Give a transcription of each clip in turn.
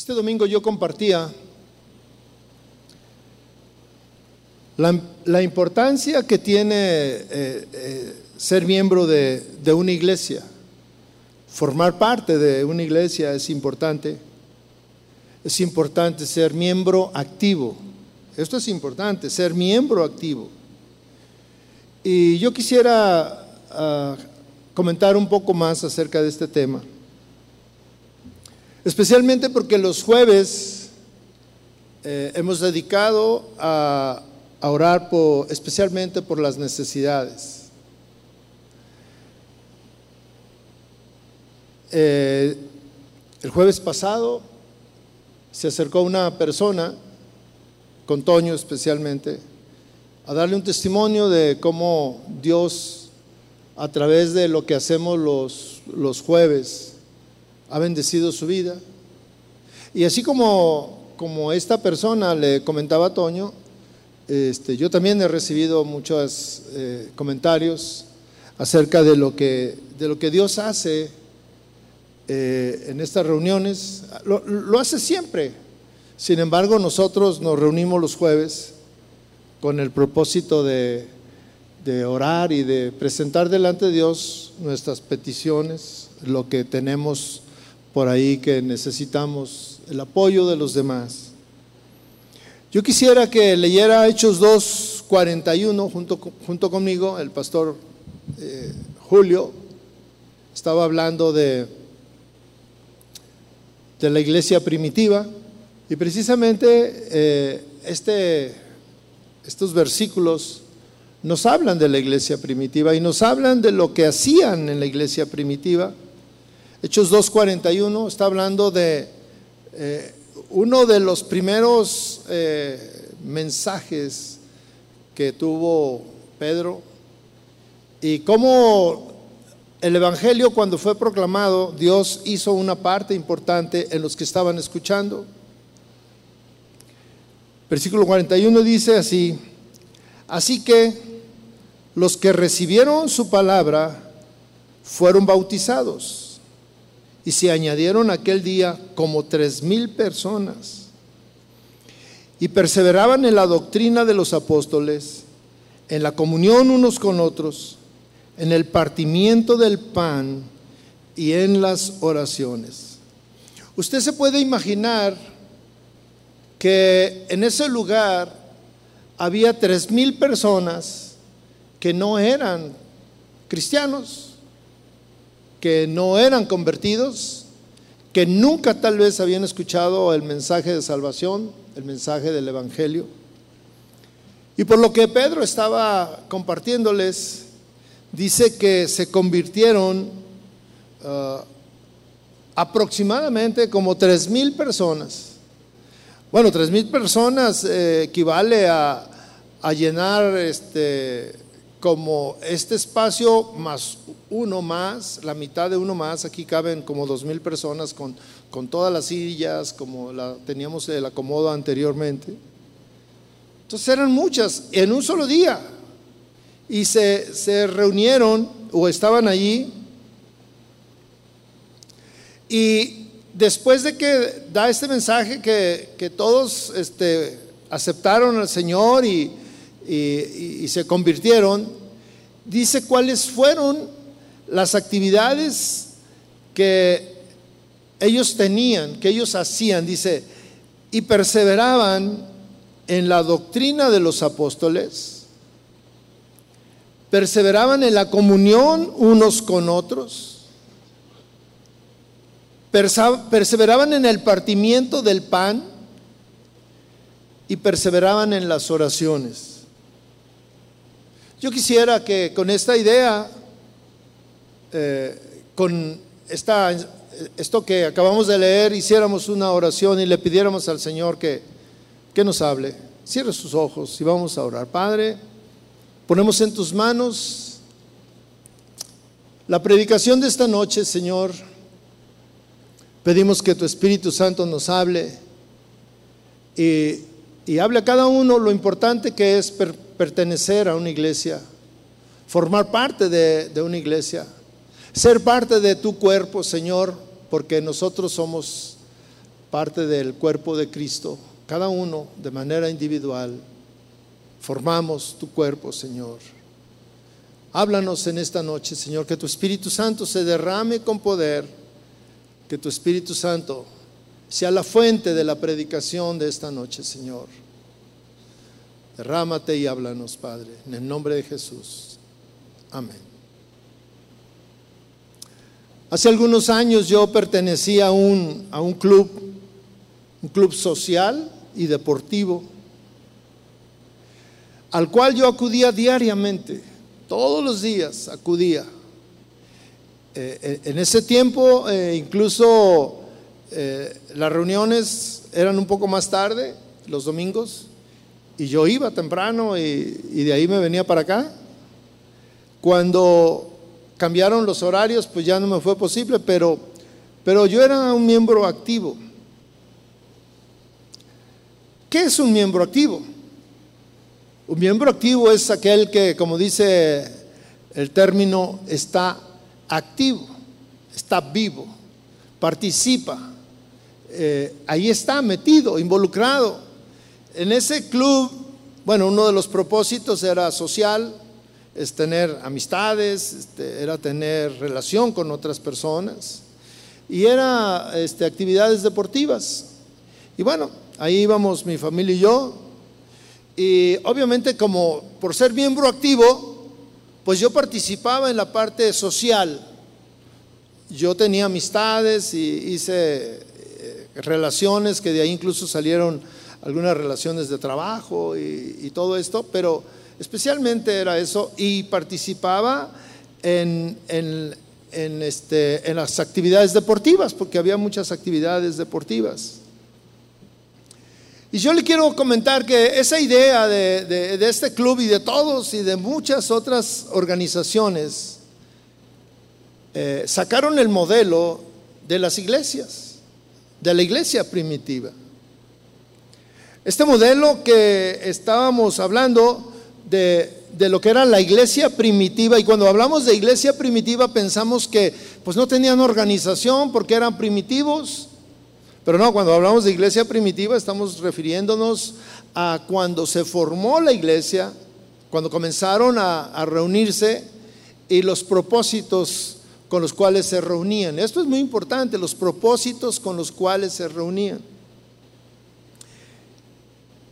Este domingo yo compartía la, importancia que tiene eh, eh, ser miembro de, una iglesia. Formar parte de una iglesia es importante. Es importante ser miembro activo. Esto es importante, ser miembro activo. Y yo quisiera ah, comentar un poco más acerca de este tema. Especialmente porque los jueves eh, hemos dedicado a, orar por, especialmente por las necesidades. Eh, el jueves pasado se acercó una persona, con Toño especialmente, a darle un testimonio de cómo Dios, a través de lo que hacemos los, los jueves, ha bendecido su vida. Y así como, como esta persona le comentaba a Toño, este, yo también he recibido muchos eh, comentarios acerca de lo que, de lo que Dios hace eh, en estas reuniones. Lo, hace siempre. Sin embargo, nosotros nos reunimos los jueves con el propósito de, de orar y de presentar delante de Dios nuestras peticiones, lo que tenemos por ahí que necesitamos el apoyo de los demás. Yo quisiera que leyera Hechos 2.41 junto, junto conmigo, el pastor eh, Julio estaba hablando de, de la iglesia primitiva y precisamente eh, este, estos versículos nos hablan de la iglesia primitiva y nos hablan de lo que hacían en la iglesia primitiva Hechos 2.41 está hablando de eh, uno de los primeros eh, mensajes que tuvo Pedro y cómo el Evangelio cuando fue proclamado, Dios hizo una parte importante en los que estaban escuchando. Versículo 41 dice así, así que los que recibieron su palabra fueron bautizados y se añadieron aquel día como tres mil personas. Y perseveraban en la doctrina de los apóstoles, en la comunión unos con otros, en el partimiento del pan y en las oraciones. Usted se puede imaginar que en ese lugar había tres mil personas que no eran cristianos que no eran convertidos, que nunca tal vez habían escuchado el mensaje de salvación, el mensaje del Evangelio. Y por lo que Pedro estaba compartiéndoles, dice que se convirtieron ah, aproximadamente como tres mil personas. Bueno, tres mil personas eh, equivale a, a llenar este, como este espacio más uno más, la mitad de uno más, aquí caben como dos mil personas con, con todas las sillas, como la, teníamos el acomodo anteriormente. Entonces eran muchas en un solo día. Y se, se reunieron o estaban allí. Y después de que da este mensaje que, que todos este, aceptaron al Señor y, y, se convirtieron, dice cuáles fueron las actividades que ellos tenían, que ellos hacían, dice, y perseveraban en la doctrina de los apóstoles, perseveraban en la comunión unos con otros, perseveraban en el partimiento del pan y perseveraban en las oraciones. Yo quisiera que con esta idea, eh, con esta, esto que acabamos de leer, hiciéramos una oración y le pidiéramos al Señor que, que nos hable. Cierre sus ojos y vamos a orar. Padre, ponemos en tus manos la predicación de esta noche, Señor. Pedimos que tu Espíritu Santo nos hable y, y hable a cada uno lo importante que es pertenecer a una iglesia, formar parte de, una iglesia, ser parte de tu cuerpo, Señor, porque nosotros somos parte del cuerpo de Cristo, cada uno de manera individual, formamos tu cuerpo, Señor. Háblanos en esta noche, Señor, que tu Espíritu Santo se derrame con poder, que tu Espíritu Santo sea la fuente de la predicación de esta noche, Señor. Derrámate y háblanos, Padre, en el nombre de Jesús. Amén. Hace algunos años yo pertenecía a un, a un club, un club social y deportivo, al cual yo acudía diariamente, todos los días acudía. Eh, eh, en ese tiempo eh, incluso las reuniones eran un poco más tarde, los domingos, y yo iba temprano y, y de ahí me venía para acá. Cuando cambiaron los horarios, pues ya no me fue posible, pero, pero yo era un miembro activo. ¿Qué es un miembro activo? Un miembro activo es aquel que, como dice el término, está activo, está vivo, participa, eh, ahí está metido, involucrado. En ese club, bueno, uno de los propósitos era social, es tener amistades, este, era tener relación con otras personas y era este, actividades deportivas. Y bueno, ahí íbamos mi familia y yo. Y obviamente como por ser miembro activo, pues yo participaba en la parte social. Yo tenía amistades y hice eh, relaciones que de ahí incluso salieron algunas relaciones de trabajo y todo esto, pero Especialmente era eso y participaba en, este, en las actividades deportivas, porque había muchas actividades deportivas. Y yo le quiero comentar que esa idea de, este club y de todos y de muchas otras organizaciones eh, sacaron el modelo de las iglesias, de la iglesia primitiva. Este modelo que estábamos hablando de, lo que era la iglesia primitiva. Y cuando hablamos de iglesia primitiva pensamos que pues no tenían organización porque eran primitivos. Pero no, cuando hablamos de iglesia primitiva estamos refiriéndonos a cuando se formó la iglesia, cuando comenzaron a, a reunirse y los propósitos con los cuales se reunían. Esto es muy importante, los propósitos con los cuales se reunían.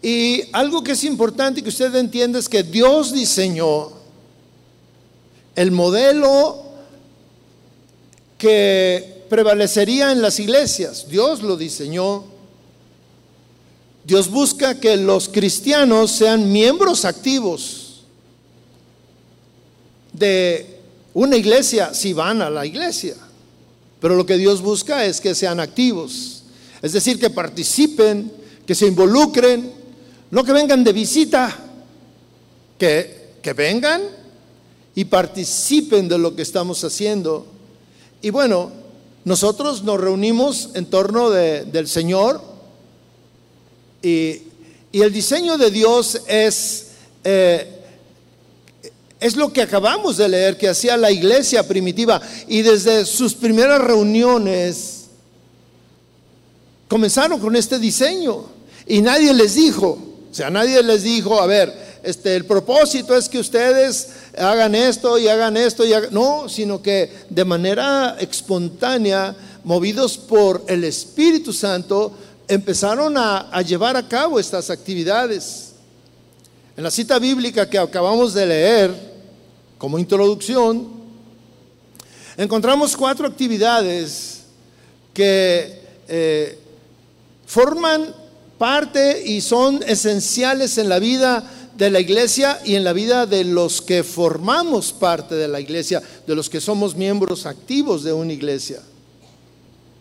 Y algo que es importante que usted entienda es que Dios diseñó el modelo que prevalecería en las iglesias. Dios lo diseñó. Dios busca que los cristianos sean miembros activos de una iglesia si van a la iglesia. Pero lo que Dios busca es que sean activos. Es decir, que participen, que se involucren, no que vengan de visita, que, que vengan y participen de lo que estamos haciendo. Y bueno, nosotros nos reunimos en torno del Señor y, el diseño de Dios es, eh, es lo que acabamos de leer que hacía la iglesia primitiva y desde sus primeras reuniones comenzaron con este diseño y nadie les dijo, o sea, nadie les dijo, a ver, este, el propósito es que ustedes hagan esto y hagan esto y hagan... No, sino que de manera espontánea, movidos por el Espíritu Santo, empezaron a, llevar a cabo estas actividades. En la cita bíblica que acabamos de leer, como introducción, encontramos cuatro actividades que eh, forman parte y son esenciales en la vida de la iglesia y en la vida de los que formamos parte de la iglesia, de los que somos miembros activos de una iglesia.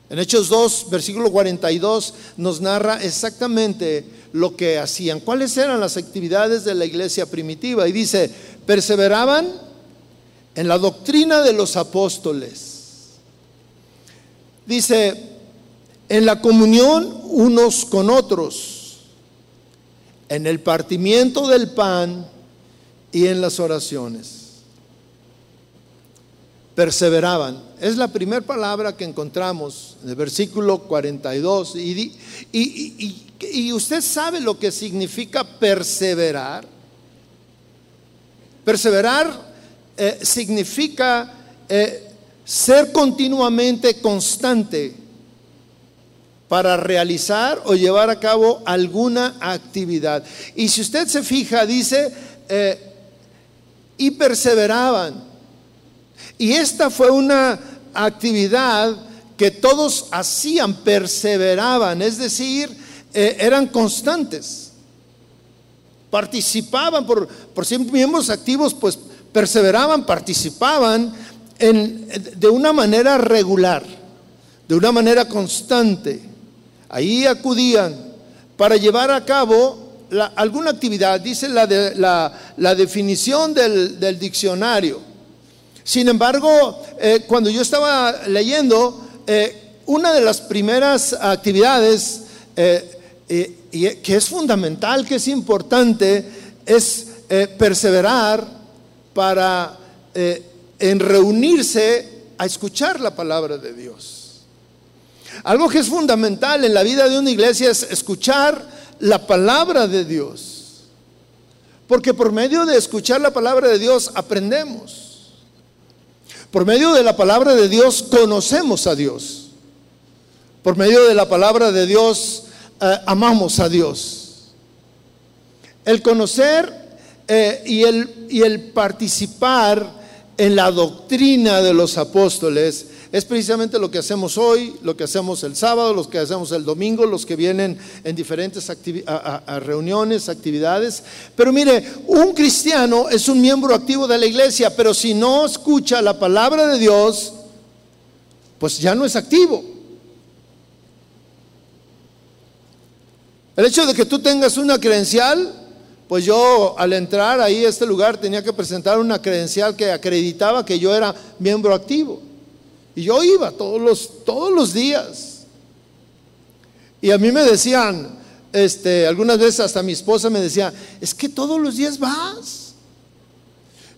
En Hechos 2, versículo 42, nos narra exactamente lo que hacían, cuáles eran las actividades de la iglesia primitiva. Y dice, perseveraban en la doctrina de los apóstoles. Dice, en la comunión unos con otros, en el partimiento del pan y en las oraciones. perseveraban. Es la primera palabra que encontramos en el versículo 42. Y, y, usted sabe lo que significa perseverar. Perseverar eh, significa eh, ser continuamente constante para realizar o llevar a cabo alguna actividad. Y si usted se fija, dice, eh, y perseveraban. Y esta fue una actividad que todos hacían, perseveraban, es decir, eh, eran constantes, participaban por, por ser miembros activos, pues perseveraban, participaban en, de una manera regular, de una manera constante. Ahí acudían para llevar a cabo alguna actividad, dice la, de, la, definición del, diccionario. Sin embargo, eh, cuando yo estaba leyendo, eh, una de las primeras actividades eh, que es fundamental, que es importante, es perseverar para en reunirse a escuchar la palabra de Dios. Algo que es fundamental en la vida de una iglesia es escuchar la palabra de Dios. Porque por medio de escuchar la palabra de Dios aprendemos. Por medio de la palabra de Dios conocemos a Dios. Por medio de la palabra de Dios eh, amamos a Dios. El conocer eh, y, el, y el participar en la doctrina de los apóstoles es precisamente lo que hacemos hoy, lo que hacemos el sábado, lo que hacemos el domingo, los que vienen en diferentes reuniones, actividades. Pero mire, un cristiano es un miembro activo de la iglesia, pero si no escucha la palabra de Dios, pues ya no es activo. El hecho de que tú tengas una credencial, pues yo al entrar ahí a este lugar tenía que presentar una credencial que acreditaba que yo era miembro activo. Y yo iba todos los, todos los días. Y a mí me decían, este, algunas veces hasta mi esposa me decía, es que todos los días vas.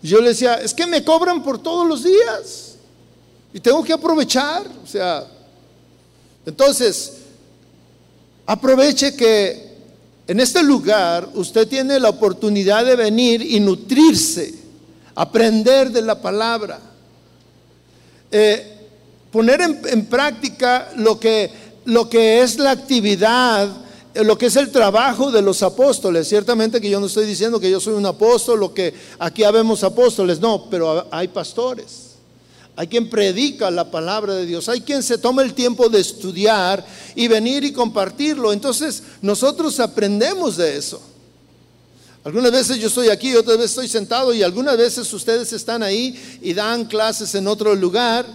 Y yo le decía, es que me cobran por todos los días. Y tengo que aprovechar. O sea, entonces, aproveche que en este lugar usted tiene la oportunidad de venir y nutrirse, aprender de la palabra. Eh, poner en, práctica lo que, lo que es la actividad, lo que es el trabajo de los apóstoles. Ciertamente que yo no estoy diciendo que yo soy un apóstol o que aquí habemos apóstoles, no, pero hay pastores. Hay quien predica la palabra de Dios, hay quien se toma el tiempo de estudiar y venir y compartirlo. Entonces nosotros aprendemos de eso. Algunas veces yo estoy aquí, otras veces estoy sentado y algunas veces ustedes están ahí y dan clases en otro lugar.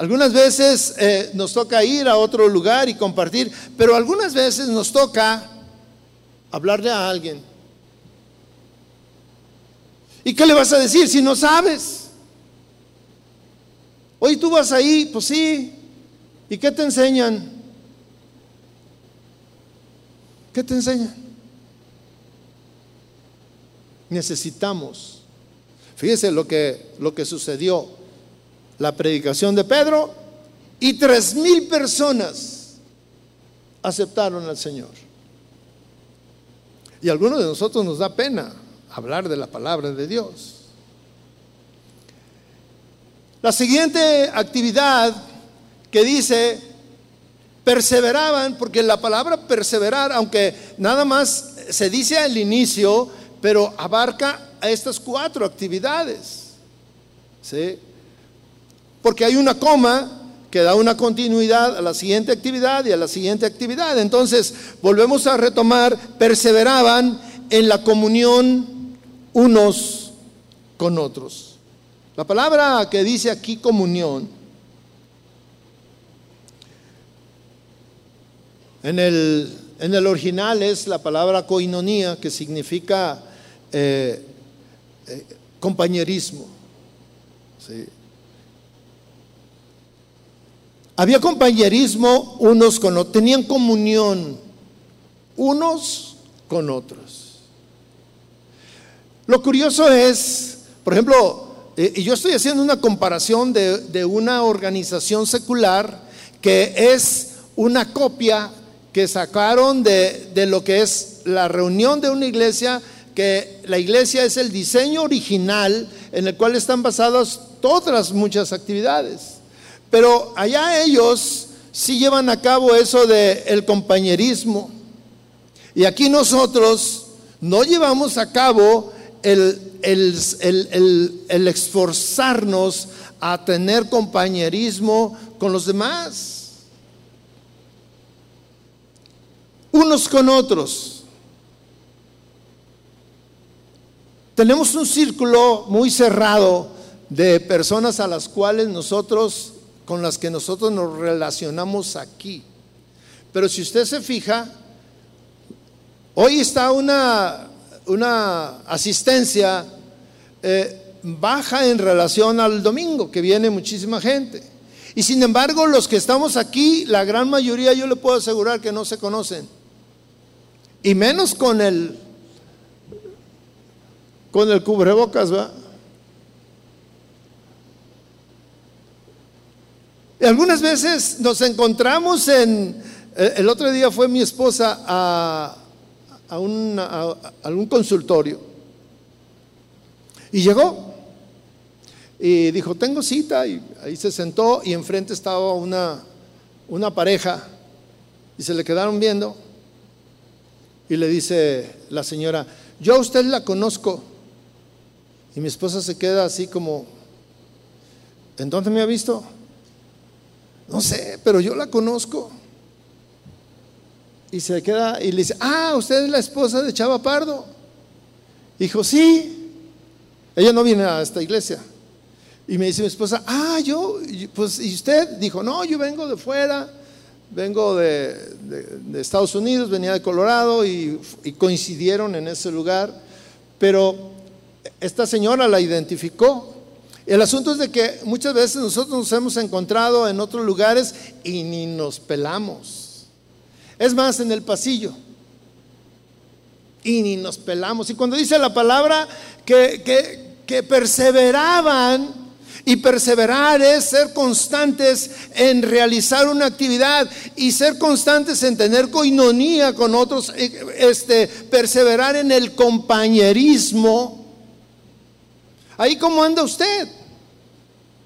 Algunas veces eh, nos toca ir a otro lugar y compartir, pero algunas veces nos toca hablarle a alguien. ¿Y qué le vas a decir si no sabes? Hoy tú vas ahí, pues sí. ¿Y qué te enseñan? ¿Qué te enseñan? Necesitamos. Fíjese lo que, lo que sucedió la predicación de Pedro y tres mil personas aceptaron al Señor. Y algunos de nosotros nos da pena hablar de la palabra de Dios. La siguiente actividad que dice, perseveraban, porque la palabra perseverar, aunque nada más se dice al inicio, pero abarca a estas cuatro actividades. ¿sí? Porque hay una coma que da una continuidad a la siguiente actividad y a la siguiente actividad. Entonces, volvemos a retomar, perseveraban en la comunión unos con otros. La palabra que dice aquí comunión, en el, en el original es la palabra koinonía, que significa eh, eh, compañerismo. ¿sí? Había compañerismo unos con otros, tenían comunión unos con otros. Lo curioso es, por ejemplo, eh, y yo estoy haciendo una comparación de, de una organización secular que es una copia que sacaron de, de lo que es la reunión de una iglesia, que la iglesia es el diseño original en el cual están basadas todas muchas actividades. Pero allá ellos sí llevan a cabo eso de el compañerismo. Y aquí nosotros no llevamos a cabo el, el, esforzarnos a tener compañerismo con los demás. Unos con otros. Tenemos un círculo muy cerrado de personas a las cuales nosotros, con las que nosotros nos relacionamos aquí. Pero si usted se fija, hoy está una una asistencia eh, baja en relación al domingo, que viene muchísima gente. Y sin embargo, los que estamos aquí, la gran mayoría yo le puedo asegurar que no se conocen. Y menos con el con el cubrebocas, ¿va? Algunas veces nos encontramos en el otro día fue mi esposa a a, un consultorio. Y llegó y dijo, tengo cita, y ahí se sentó y enfrente estaba una, una pareja y se le quedaron viendo y le dice la señora, yo a usted la conozco. Y mi esposa se queda así como, ¿en dónde me ha visto? No sé, pero yo la conozco. Y se queda y le dice, ah, usted es la esposa de Chava Pardo. Dijo, sí. Ella no viene a esta iglesia. Y me dice mi esposa, ah, yo, pues, ¿y usted? Dijo, no, yo vengo de fuera, vengo de, Estados Unidos, venía de Colorado y, y coincidieron en ese lugar. Pero esta señora la identificó. El asunto es de que muchas veces nosotros nos hemos encontrado en otros lugares y ni nos pelamos. Es más, en el pasillo. Y ni nos pelamos. Y cuando dice la palabra que, que, perseveraban, y perseverar es ser constantes en realizar una actividad y ser constantes en tener coinonía con otros, eh, este, perseverar en el compañerismo. Ahí cómo anda usted.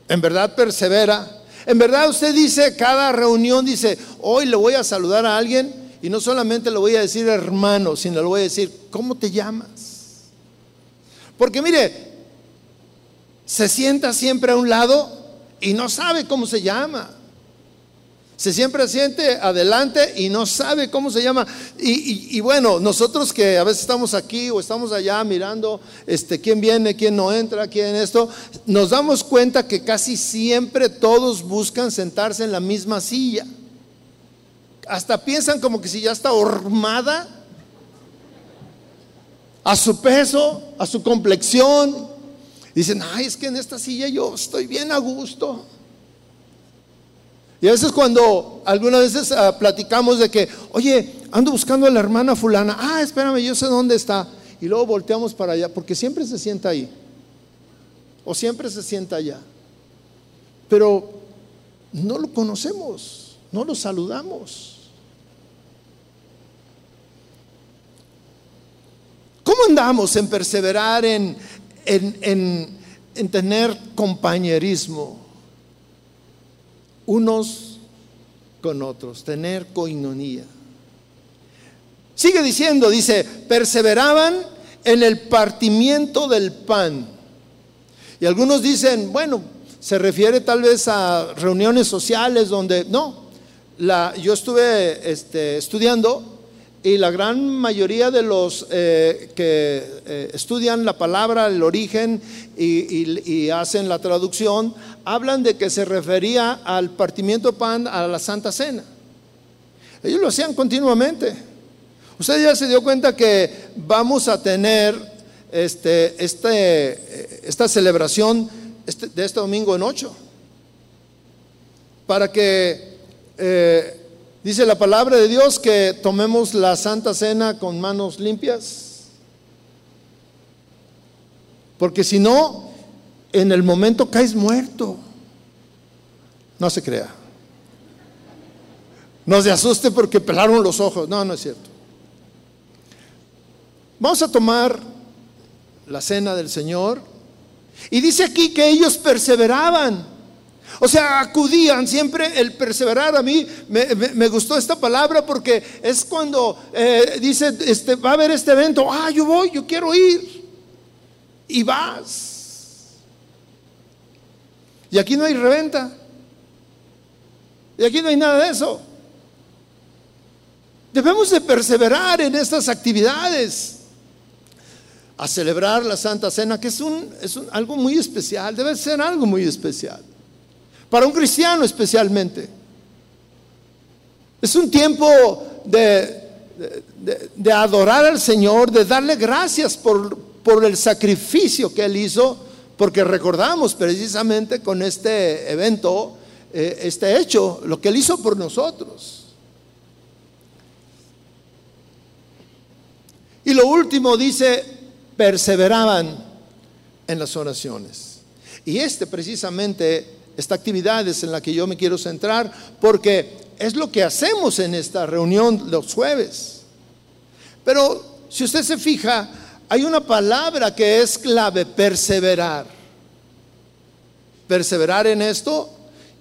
En verdad persevera en verdad usted dice, cada reunión dice, hoy le voy a saludar a alguien y no solamente le voy a decir hermano, sino le voy a decir, ¿cómo te llamas? Porque mire, se sienta siempre a un lado y no sabe cómo se llama. Se siempre siente adelante y no sabe cómo se llama. Y, bueno, nosotros que a veces estamos aquí o estamos allá mirando este, quién viene, quién no entra, quién esto, nos damos cuenta que casi siempre todos buscan sentarse en la misma silla. Hasta piensan como que si ya está hormada a su peso, a su complexión. Dicen, ay, es que en esta silla yo estoy bien a gusto. Y a veces cuando algunas veces ah, platicamos de que, oye, ando buscando a la hermana fulana, ah, espérame, yo sé dónde está. Y luego volteamos para allá, porque siempre se sienta ahí. O siempre se sienta allá. Pero no lo conocemos, no lo saludamos. ¿Cómo andamos en perseverar en, en, en tener compañerismo? Unos con otros, tener coinonía. Sigue diciendo, dice, perseveraban en el partimiento del pan. Y algunos dicen, bueno, se refiere tal vez a reuniones sociales donde, no, la, yo estuve este, estudiando y la gran mayoría de los eh, que eh, estudian la palabra, el origen y, hacen la traducción, hablan de que se refería al partimiento pan a la Santa Cena. Ellos lo hacían continuamente. Usted ya se dio cuenta que vamos a tener este, este, esta celebración este, de este domingo en ocho. Para que eh, Dice la palabra de Dios que tomemos la Santa Cena con manos limpias. Porque si no, en el momento caes muerto. No se crea. No se asuste porque pelaron los ojos. No, no es cierto. Vamos a tomar la cena del Señor. Y dice aquí que ellos perseveraban. O sea, acudían siempre el perseverar. A mí me, gustó esta palabra porque es cuando eh, dice, este, va a haber este evento. Ah, yo voy, yo quiero ir. Y vas. Y aquí no hay reventa. Y aquí no hay nada de eso. Debemos de perseverar en estas actividades. A celebrar la Santa Cena, que es, un, es algo muy especial, debe ser algo muy especial. Para un cristiano especialmente. Es un tiempo de, de, adorar al Señor, de darle gracias por, por el sacrificio que Él hizo, porque recordamos precisamente con este evento, eh, este hecho, lo que Él hizo por nosotros. Y lo último dice, perseveraban en las oraciones. Y este precisamente, esta actividad es en la que yo me quiero centrar porque es lo que hacemos en esta reunión los jueves. Pero si usted se fija, hay una palabra que es clave, perseverar. Perseverar en esto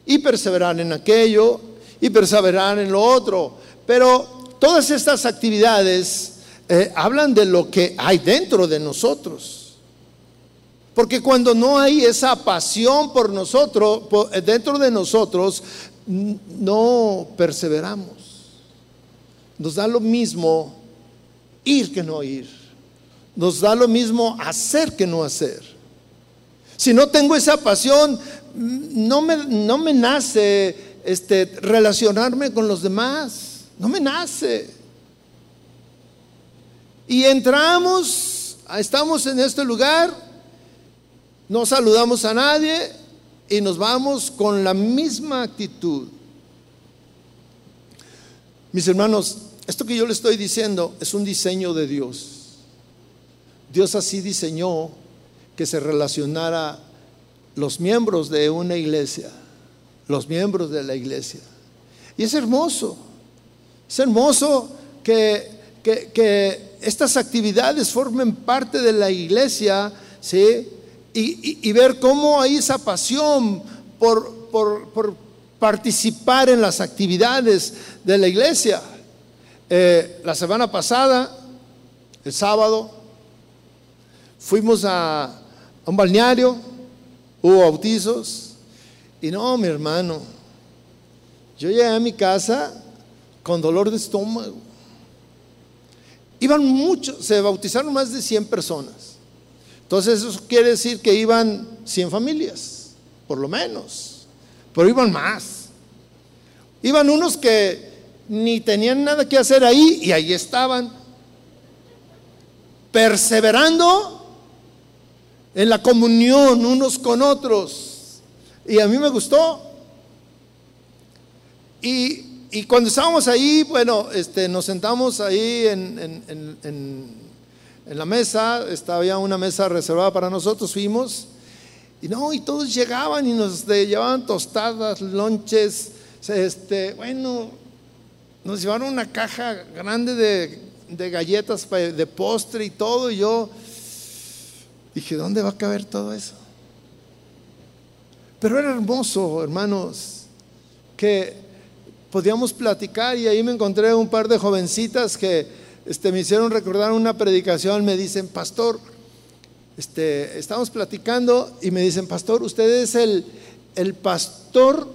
y perseverar en aquello y perseverar en lo otro. Pero todas estas actividades eh, hablan de lo que hay dentro de nosotros. Porque cuando no hay esa pasión por nosotros, eh, dentro de nosotros, no perseveramos. Nos da lo mismo ir que no ir. Nos da lo mismo hacer que no hacer. Si no tengo esa pasión, no me, no me nace este, relacionarme con los demás. No me nace. Y entramos, estamos en este lugar, no saludamos a nadie y nos vamos con la misma actitud. Mis hermanos, esto que yo le estoy diciendo es un diseño de Dios. Dios así diseñó que se relacionara los miembros de una iglesia, los miembros de la iglesia. Y es hermoso, es hermoso que, que, estas actividades formen parte de la iglesia, ¿sí? Y, ver cómo hay esa pasión por, por, participar en las actividades de la iglesia. Eh, la semana pasada, el sábado, fuimos a, a un balneario, hubo bautizos, y no, mi hermano, yo llegué a mi casa con dolor de estómago. Iban muchos, se bautizaron más de 100 personas. Entonces eso quiere decir que iban 100 familias, por lo menos. Pero iban más. Iban unos que ni tenían nada que hacer ahí y ahí estaban, perseverando en la comunión unos con otros. Y a mí me gustó. Y y cuando estábamos ahí, bueno, este, nos sentamos ahí en, la mesa, estaba una mesa reservada para nosotros, fuimos, y no, y todos llegaban y nos llevaban tostadas, lonches, este, bueno, nos llevaron una caja grande de, de galletas de postre y todo, y yo dije, ¿dónde va a caber todo eso? Pero era hermoso, hermanos, que podíamos platicar y ahí me encontré un par de jovencitas que este, me hicieron recordar una predicación, me dicen, pastor, este, estamos platicando y me dicen, pastor, usted es el, el pastor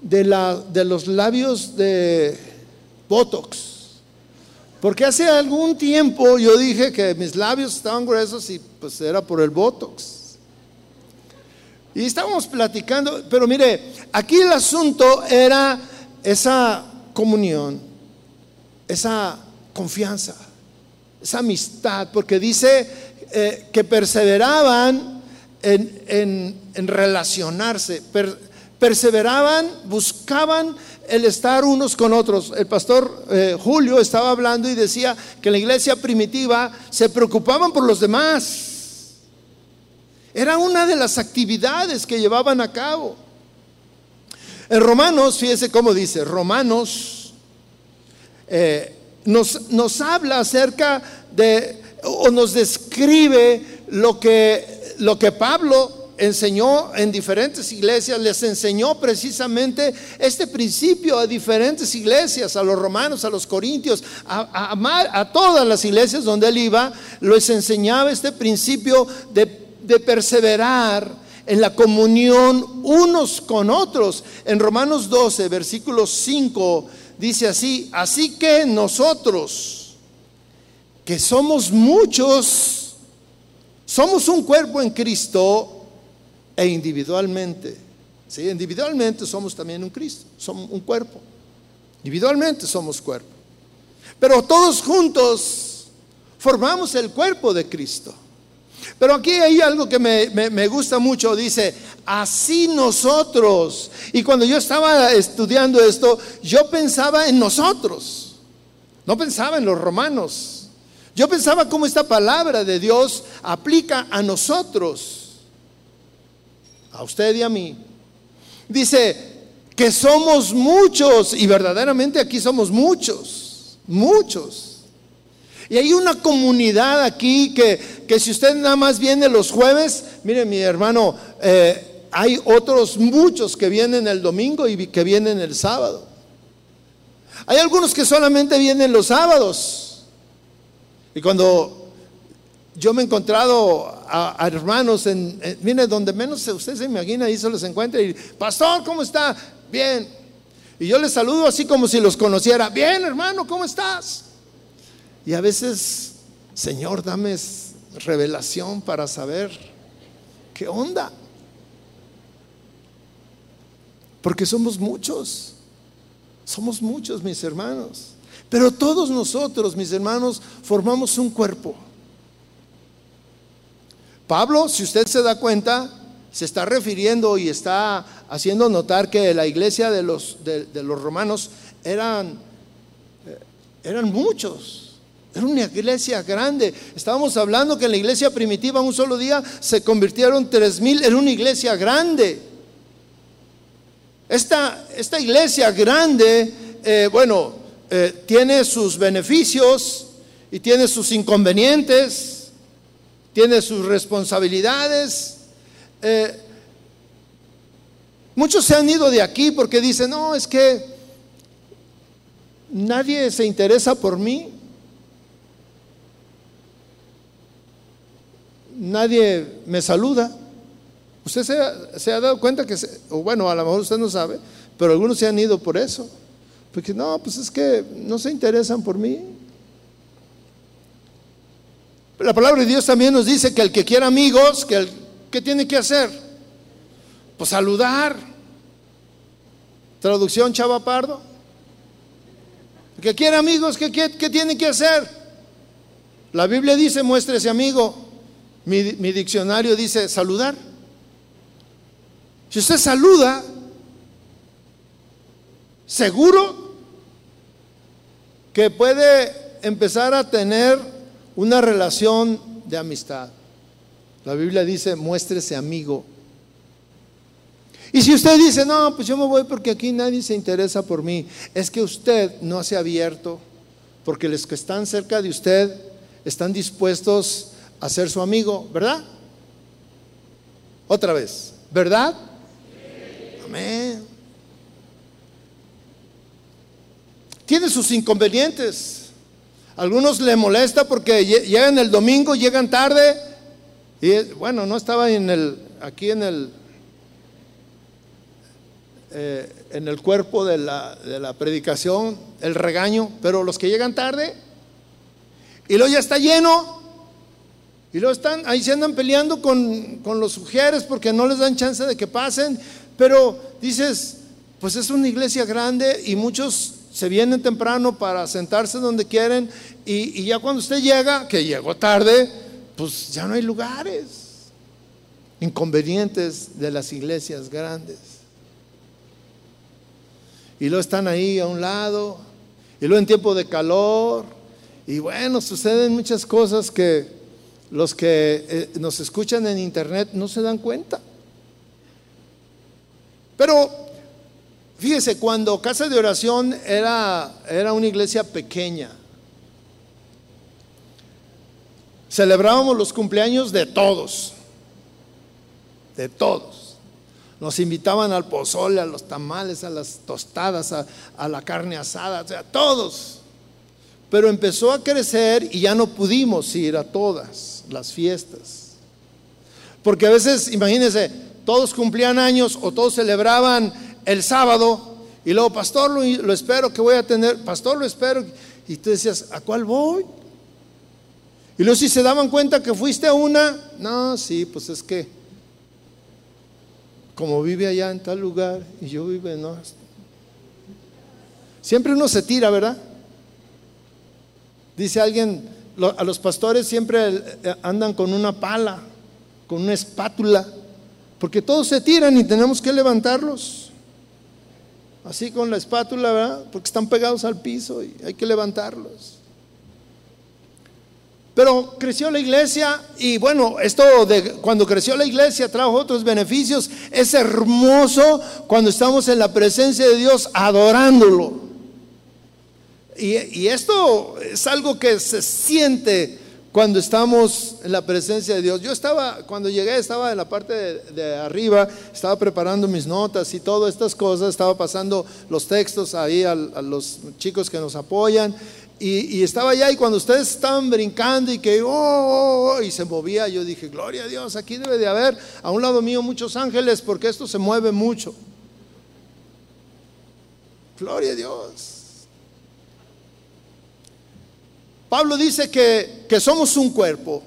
de, la, de los labios de Botox. Porque hace algún tiempo yo dije que mis labios estaban gruesos y pues era por el Botox. Y estábamos platicando, pero mire, aquí el asunto era esa comunión, esa confianza, esa amistad, porque dice eh, que perseveraban en, relacionarse, perseveraban, buscaban el estar unos con otros. El pastor eh, Julio estaba hablando y decía que en la iglesia primitiva se preocupaban por los demás. Era una de las actividades que llevaban a cabo. En Romanos, fíjese cómo dice, Romanos eh, nos, nos habla acerca de, o nos describe lo que, lo que Pablo enseñó en diferentes iglesias, les enseñó precisamente este principio a diferentes iglesias, a los romanos, a los corintios, a, a, todas las iglesias donde él iba, les enseñaba este principio de, de perseverar en la comunión unos con otros. En Romanos 12, versículo 5, dice así, así que nosotros, que somos muchos, somos un cuerpo en Cristo, e individualmente. ¿sí? Individualmente somos también un Cristo, somos un cuerpo. Individualmente somos cuerpo. Pero todos juntos formamos el cuerpo de Cristo. Pero aquí hay algo que me, me, gusta mucho, dice, así nosotros. Y cuando yo estaba estudiando esto, yo pensaba en nosotros, no pensaba en los romanos. Yo pensaba cómo esta palabra de Dios aplica a nosotros a usted y a mí. Dice que somos muchos y verdaderamente aquí somos muchos, muchos. Y hay una comunidad aquí que, que si usted nada más viene los jueves, mire mi hermano, eh, hay otros muchos que vienen el domingo y que vienen el sábado. Hay algunos que solamente vienen los sábados. Y cuando yo me he encontrado a, hermanos en, mire, donde menos usted se imagina, ahí se los encuentra y, pastor, ¿cómo está? Bien. Y yo les saludo así como si los conociera. Bien, hermano, ¿cómo estás? Y a veces, Señor, dame revelación para saber qué onda. Porque somos muchos, somos muchos, mis hermanos. Pero todos nosotros, mis hermanos, formamos un cuerpo. Pablo, si usted se da cuenta, se está refiriendo y está haciendo notar que la iglesia de los, de, los romanos eran, eh, eran muchos. Era una iglesia grande. Estábamos hablando que en la iglesia primitiva un solo día se convirtieron tres mil. Era una iglesia grande. Esta, esta iglesia grande, eh, bueno, eh, tiene sus beneficios y tiene sus inconvenientes tiene sus responsabilidades. Eh, muchos se han ido de aquí porque dicen, no, es que nadie se interesa por mí. Nadie me saluda. Usted se ha, dado cuenta que, o bueno, a lo mejor usted no sabe, pero algunos se han ido por eso. Porque no, pues es que no se interesan por mí. La palabra de Dios también nos dice que el que quiera amigos, que el, ¿qué tiene que hacer? Pues saludar. Traducción Chava Pardo. El que quiera amigos, ¿qué, qué, tiene que hacer? La Biblia dice, muéstrese amigo. Mi, diccionario dice saludar. Si usted saluda, seguro que puede empezar a tener una relación de amistad. La Biblia dice, muéstrese amigo. Y si usted dice, no, pues yo me voy porque aquí nadie se interesa por mí, es que usted no se ha abierto, porque los que están cerca de usted están dispuestos a ser su amigo, ¿verdad? Otra vez, ¿verdad? Amén. Tiene sus inconvenientes. Algunos le molesta porque llegan el domingo, llegan tarde. Y bueno, no estaba en el, aquí en el, eh, en el cuerpo de la, de la predicación, el regaño, pero los que llegan tarde, y luego ya está lleno, y luego están, ahí se andan peleando con, con los sugieres porque no les dan chance de que pasen, pero dices, pues es una iglesia grande y muchos se vienen temprano para sentarse donde quieren y, ya cuando usted llega, que llegó tarde, pues ya no hay lugares. Inconvenientes de las iglesias grandes. Y luego están ahí a un lado, y luego en tiempo de calor, y bueno, suceden muchas cosas que los que eh, nos escuchan en internet no se dan cuenta. Pero fíjese, cuando Casa de Oración era, era una iglesia pequeña, celebrábamos los cumpleaños de todos, de todos. Nos invitaban al pozole, a los tamales, a las tostadas, a, a la carne asada, o sea, todos. Pero empezó a crecer y ya no pudimos ir a todas las fiestas. Porque a veces, imagínense, todos cumplían años o todos celebraban el sábado y luego, pastor, lo, espero que voy a tener, pastor, lo espero. Y tú decías, ¿a cuál voy? Y luego si se daban cuenta que fuiste a una, no, sí, pues es que como vive allá en tal lugar y yo vivo en no. Siempre uno se tira, ¿verdad? Dice alguien, a los pastores siempre eh, andan con una pala, con una espátula, porque todos se tiran y tenemos que levantarlos. Así con la espátula, ¿verdad? Porque están pegados al piso y hay que levantarlos. Pero creció la iglesia y bueno, esto de cuando creció la iglesia trajo otros beneficios. Es hermoso cuando estamos en la presencia de Dios adorándolo. Y, esto es algo que se siente cuando estamos en la presencia de Dios. Yo estaba, cuando llegué, estaba en la parte de, arriba, estaba preparando mis notas y todas estas cosas, estaba pasando los textos ahí a, los chicos que nos apoyan. Y, estaba allá y cuando ustedes estaban brincando y que, oh, oh, oh, y se movía, yo dije, gloria a Dios, aquí debe de haber a un lado mío muchos ángeles porque esto se mueve mucho. Gloria a Dios. Pablo dice que, somos un cuerpo,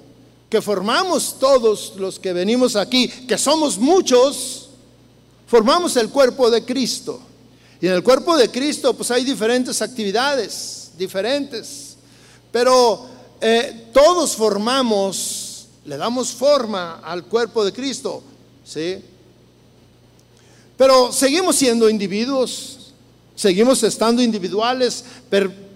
que formamos todos los que venimos aquí, que somos muchos, formamos el cuerpo de Cristo. Y en el cuerpo de Cristo pues hay diferentes actividades, diferentes, pero eh, todos formamos, le damos forma al cuerpo de Cristo, ¿sí? Pero seguimos siendo individuos, seguimos estando individuales,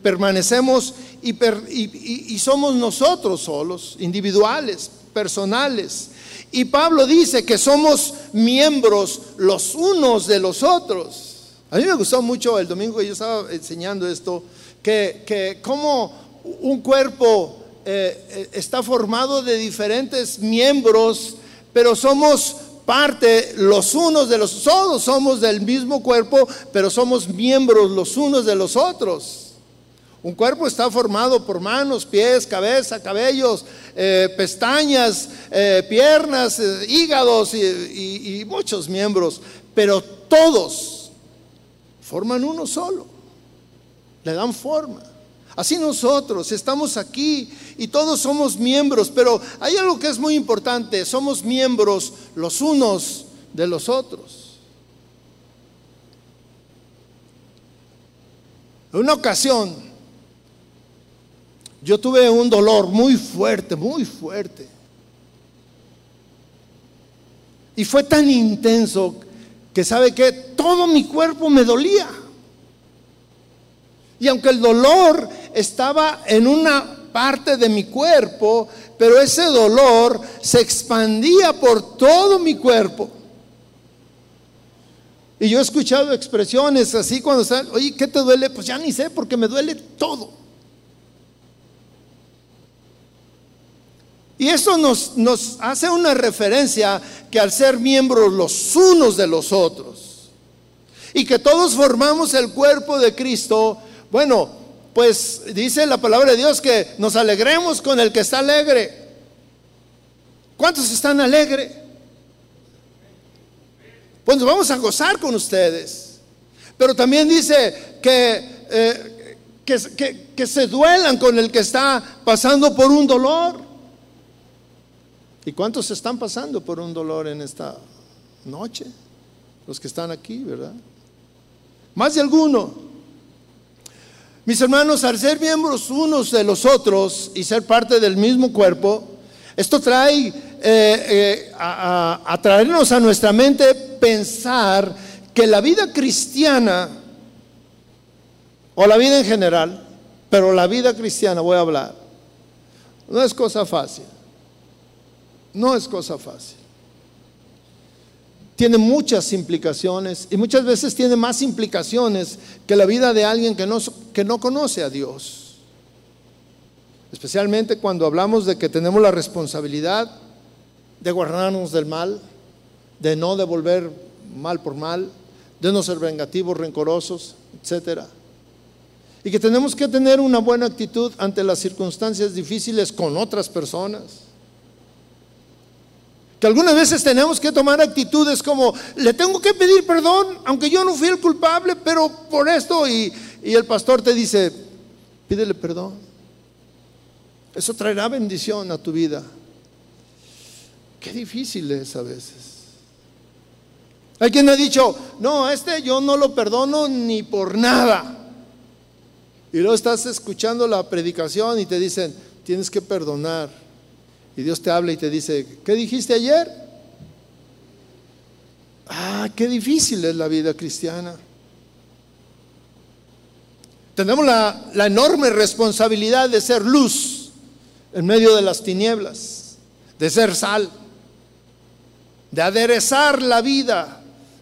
permanecemos y, somos nosotros solos, individuales, personales. Y Pablo dice que somos miembros los unos de los otros. A mí me gustó mucho el domingo que yo estaba enseñando esto, que, que como un cuerpo eh, eh, está formado de diferentes miembros, pero somos parte los unos de los, todos somos del mismo cuerpo, pero somos miembros los unos de los otros. Un cuerpo está formado por manos, pies, cabeza, cabellos, eh, pestañas, eh, piernas, eh, hígados y, y muchos miembros, pero todos forman uno solo, le dan forma. Así nosotros estamos aquí y todos somos miembros, pero hay algo que es muy importante, somos miembros los unos de los otros. En una ocasión, yo tuve un dolor muy fuerte, muy fuerte. Y fue tan intenso que sabe que todo mi cuerpo me dolía. Y aunque el dolor estaba en una parte de mi cuerpo, pero ese dolor se expandía por todo mi cuerpo. Y yo he escuchado expresiones así cuando están, oye, ¿qué te duele? Pues ya ni sé porque me duele todo. Y eso nos, hace una referencia que al ser miembros los unos de los otros y que todos formamos el cuerpo de Cristo, bueno, pues dice la palabra de Dios que nos alegremos con el que está alegre. ¿Cuántos están alegres? Pues nos vamos a gozar con ustedes. Pero también dice que, eh, que, que se duelan con el que está pasando por un dolor. ¿Y cuántos están pasando por un dolor en esta noche? Los que están aquí, ¿verdad? Más de alguno. Mis hermanos, al ser miembros unos de los otros y ser parte del mismo cuerpo, esto trae eh, eh, a, a traernos a nuestra mente pensar que la vida cristiana, o la vida en general, pero la vida cristiana voy a hablar, no es cosa fácil. No es cosa fácil. Tiene muchas implicaciones y muchas veces tiene más implicaciones que la vida de alguien que no, que no conoce a Dios. Especialmente cuando hablamos de que tenemos la responsabilidad de guardarnos del mal, de no devolver mal por mal, de no ser vengativos, rencorosos, etcétera. Y que tenemos que tener una buena actitud ante las circunstancias difíciles con otras personas. Que algunas veces tenemos que tomar actitudes como, le tengo que pedir perdón, aunque yo no fui el culpable, pero por esto, y, y el pastor te dice, pídele perdón. Eso traerá bendición a tu vida. Qué difícil es a veces. Hay quien ha dicho, no, a este yo no lo perdono ni por nada. Y luego estás escuchando la predicación y te dicen, tienes que perdonar. Y Dios te habla y te dice, ¿qué dijiste ayer? Ah, qué difícil es la vida cristiana. Tenemos la, enorme responsabilidad de ser luz en medio de las tinieblas, de ser sal, de aderezar la vida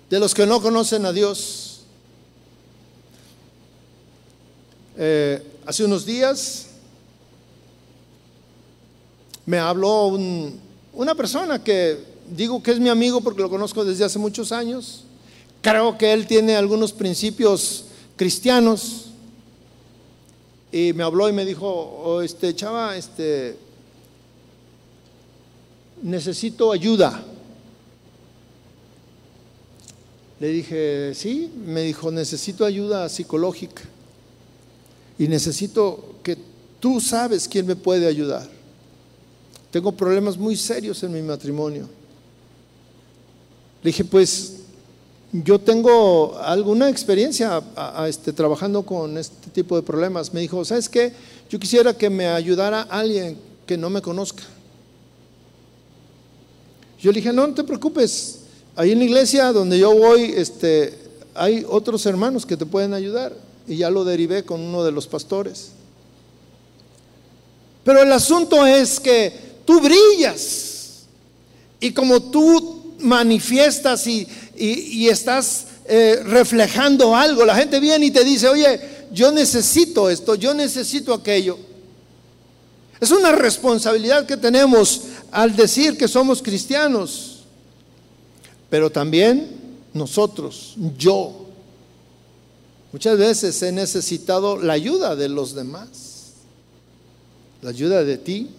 de los que no conocen a Dios. Eh, hace unos días me habló una persona que digo que es mi amigo porque lo conozco desde hace muchos años. Creo que él tiene algunos principios cristianos. Y me habló y me dijo, oh, este chava, este necesito ayuda. Le dije, sí, me dijo, necesito ayuda psicológica y necesito que tú sabes quién me puede ayudar. Tengo problemas muy serios en mi matrimonio. Le dije, pues yo tengo alguna experiencia este, trabajando con este tipo de problemas. Me dijo, ¿sabes qué? Yo quisiera que me ayudara alguien que no me conozca. Yo le dije, no, no te preocupes, Ahí en la iglesia donde yo voy, este, hay otros hermanos que te pueden ayudar. Y ya lo derivé con uno de los pastores. Pero el asunto es que tú brillas. Y como tú manifiestas y, estás eh, reflejando algo, la gente viene y te dice, oye, yo necesito esto, yo necesito aquello. Es una responsabilidad que tenemos al decir que somos cristianos. Pero también nosotros, yo, muchas veces he necesitado la ayuda de los demás, la ayuda de ti.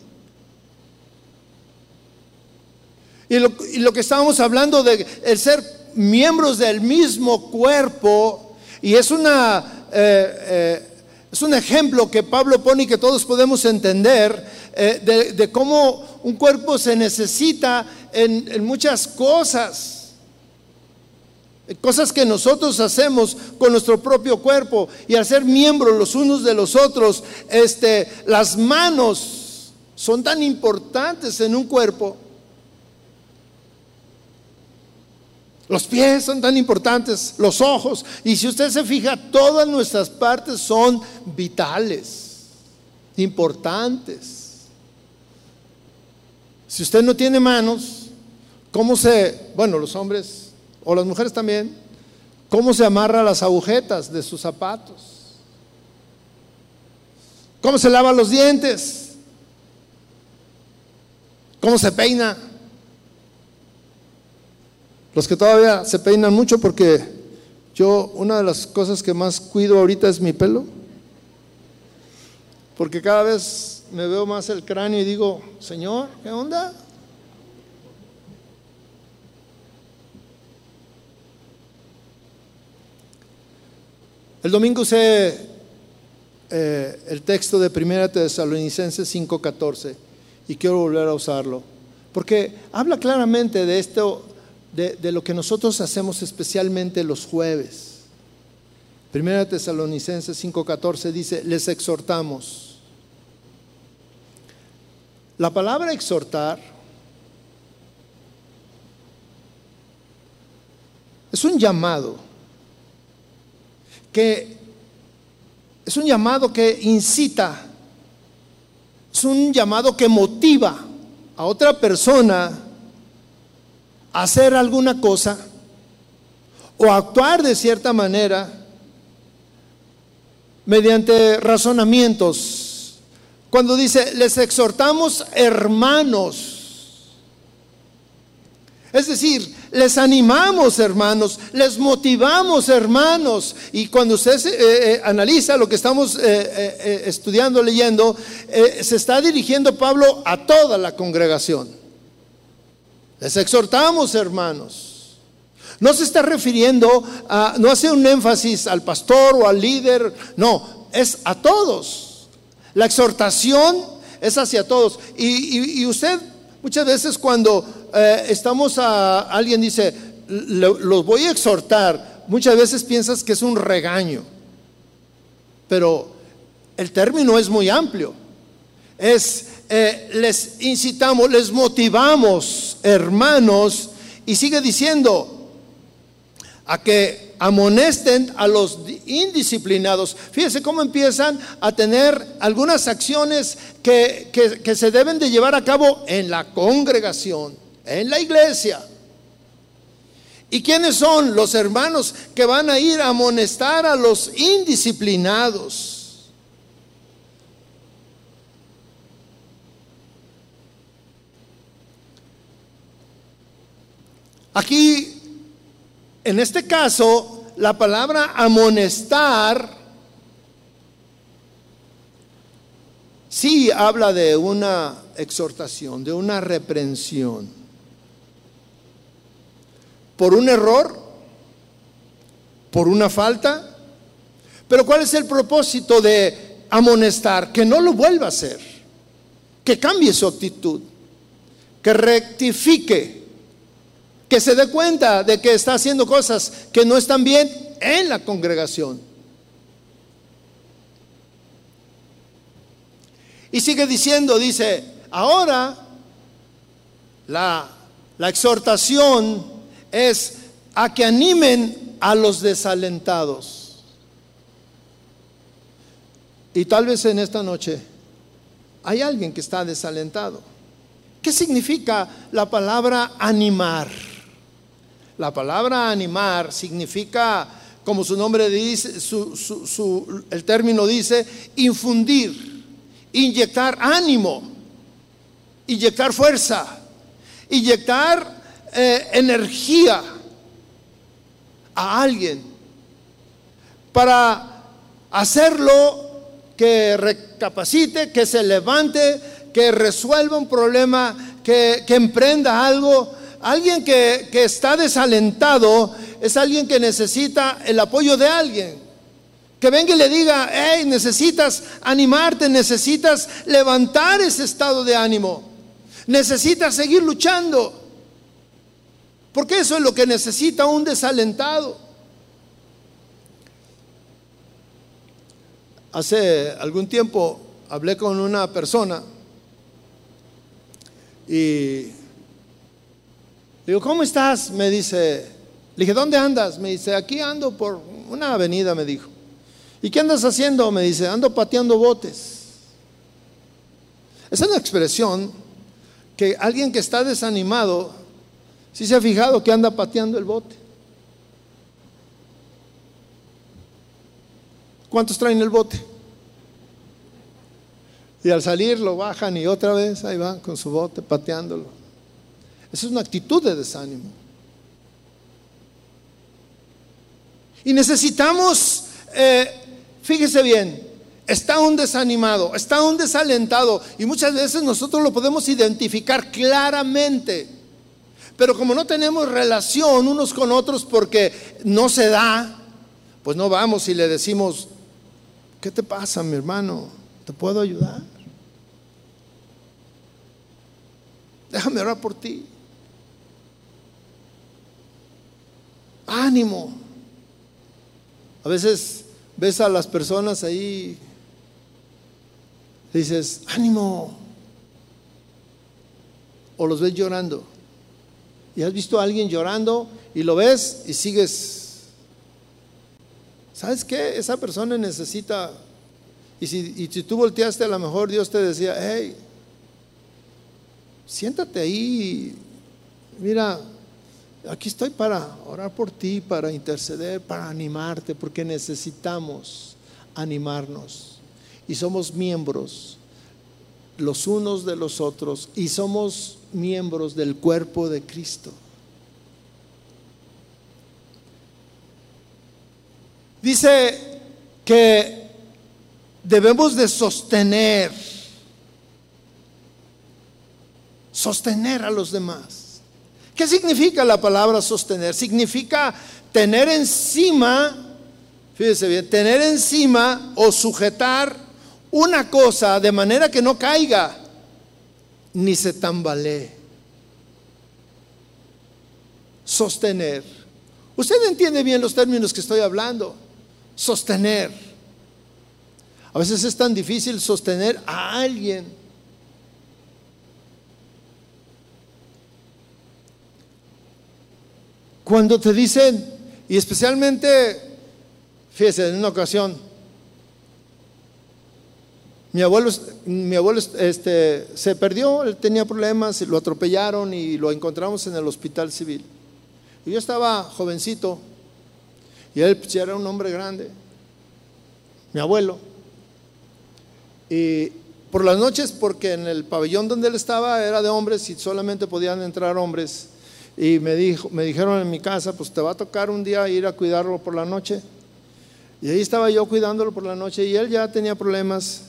Y lo, que estábamos hablando de el ser miembros del mismo cuerpo, y es una... Eh, eh, es un ejemplo que Pablo pone y que todos podemos entender eh, de, cómo un cuerpo se necesita en muchas cosas. Cosas que nosotros hacemos con nuestro propio cuerpo y al ser miembros los unos de los otros, este, las manos son tan importantes en un cuerpo. Los pies son tan importantes, los ojos. Y si usted se fija, todas nuestras partes son vitales, importantes. Si usted no tiene manos, ¿cómo se, bueno, los hombres o las mujeres también, cómo se amarra las agujetas de sus zapatos, cómo se lava los dientes, cómo se peina. Los que todavía se peinan mucho porque yo una de las cosas que más cuido ahorita es mi pelo. Porque cada vez me veo más el cráneo y digo, Señor, ¿qué onda? El domingo usé eh, el texto de 1 Tesalonicenses 5:14 y quiero volver a usarlo, porque habla claramente de esto, de, de lo que nosotros hacemos especialmente los jueves. 1 Tesalonicenses 5:14 dice, les exhortamos. La palabra exhortar es un llamado que es un llamado que incita, es un llamado que motiva a otra persona hacer alguna cosa o actuar de cierta manera mediante razonamientos. Cuando dice, les exhortamos hermanos, es decir, les animamos, hermanos, les motivamos, hermanos. Y cuando usted eh, eh, analiza lo que estamos eh, estudiando, leyendo, se está dirigiendo Pablo a toda la congregación. Les exhortamos, hermanos. No se está refiriendo a, no hace un énfasis al pastor o al líder, no, es a todos. La exhortación es hacia todos. y usted muchas veces cuando eh, estamos a, alguien dice, los voy a exhortar, muchas veces piensas que es un regaño, pero el término es muy amplio. Es, eh, les incitamos, les motivamos, hermanos, y sigue diciendo, a que amonesten a los indisciplinados. Fíjense cómo empiezan a tener algunas acciones que, que se deben de llevar a cabo en la congregación en la iglesia. ¿Y quiénes son los hermanos que van a ir a amonestar a los indisciplinados? Aquí, en este caso, la palabra amonestar sí habla de una exhortación, de una reprensión por un error, por una falta. Pero ¿cuál es el propósito de amonestar? Que no lo vuelva a hacer, que cambie su actitud, que rectifique, que se dé cuenta de que está haciendo cosas que no están bien en la congregación. Y sigue diciendo, dice, ahora la, la exhortación es a que animen a los desalentados. Y tal vez en esta noche hay alguien que está desalentado. ¿Qué significa la palabra animar? La palabra animar significa, como su nombre dice, el término dice, infundir, inyectar ánimo, inyectar fuerza, inyectar eh, energía a alguien para hacerlo que recapacite, que se levante, que resuelva un problema, que, emprenda algo. Alguien que, que está desalentado es alguien que necesita el apoyo de alguien. Que venga y le diga, hey, necesitas animarte, necesitas levantar ese estado de ánimo, necesitas seguir luchando. Porque eso es lo que necesita un desalentado. Hace algún tiempo hablé con una persona y digo, ¿cómo estás? Me dice, le dije, ¿dónde andas? Me dice, aquí ando por una avenida, me dijo. ¿Y qué andas haciendo? Me dice, ando pateando botes. Esa es una expresión que alguien que está desanimado si se ha fijado que anda pateando el bote? ¿Cuántos traen el bote? Y al salir lo bajan y otra vez ahí van con su bote pateándolo. Esa es una actitud de desánimo. Y necesitamos, eh, fíjese bien, está un desanimado, está un desalentado y muchas veces nosotros lo podemos identificar claramente. Pero como no tenemos relación unos con otros porque no se da, pues no vamos y le decimos, ¿qué te pasa, mi hermano? ¿Te puedo ayudar? Déjame orar por ti. Ánimo. A veces ves a las personas ahí, dices, ánimo. O los ves llorando. Y has visto a alguien llorando y lo ves y sigues. ¿Sabes qué? Esa persona necesita. Y si, y si tú volteaste, a lo mejor Dios te decía, hey, siéntate ahí, mira, aquí estoy para orar por ti, para interceder, para animarte, porque necesitamos animarnos. Y somos miembros los unos de los otros y somos miembros del cuerpo de Cristo. Dice que debemos de sostener, sostener a los demás. ¿Qué significa la palabra sostener? Significa tener encima, fíjese bien, tener encima o sujetar una cosa de manera que no caiga ni se tambalee. Sostener. Usted entiende bien los términos que estoy hablando sostener. A veces es tan difícil sostener a alguien. Cuando te dicen, y especialmente, fíjese, en una ocasión, mi abuelo, mi abuelo este, se perdió, él tenía problemas, lo atropellaron y lo encontramos en el hospital civil. Y yo estaba jovencito, y él pues, era un hombre grande, mi abuelo. Y por las noches, porque en el pabellón donde él estaba era de hombres y solamente podían entrar hombres. Y me, dijo, me dijeron en mi casa, pues te va a tocar un día ir a cuidarlo por la noche. Y ahí estaba yo cuidándolo por la noche y él ya tenía problemas.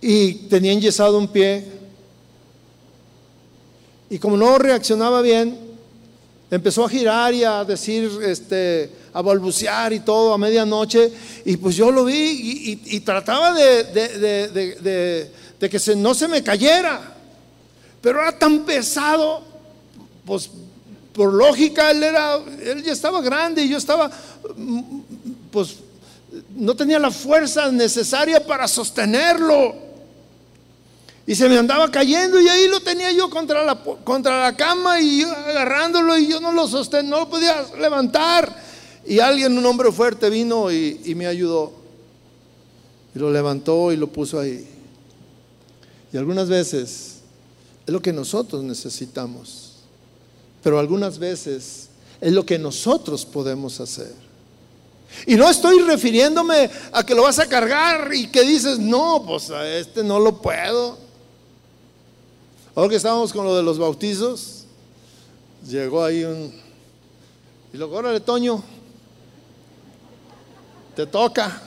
Y tenía enyesado un pie. Y como no reaccionaba bien, Empezó a girar y a decir, este, a balbucear y todo a medianoche. Y pues yo lo vi y, trataba de, que se, no se me cayera. Pero era tan pesado, pues por lógica él, era, él ya estaba grande y yo estaba, pues no tenía la fuerza necesaria para sostenerlo. Y se me andaba cayendo y ahí lo tenía yo contra la, contra la cama y yo agarrándolo y yo no lo sostenía, no lo podía levantar. Y alguien, un hombre fuerte, vino y, y me ayudó. Y lo levantó y lo puso ahí. Y algunas veces es lo que nosotros necesitamos. Pero algunas veces es lo que nosotros podemos hacer. Y no estoy refiriéndome a que lo vas a cargar y que dices, no, pues a este no lo puedo. Ahora que estábamos con lo de los bautizos, llegó ahí un... Y luego, órale, Toño, te toca.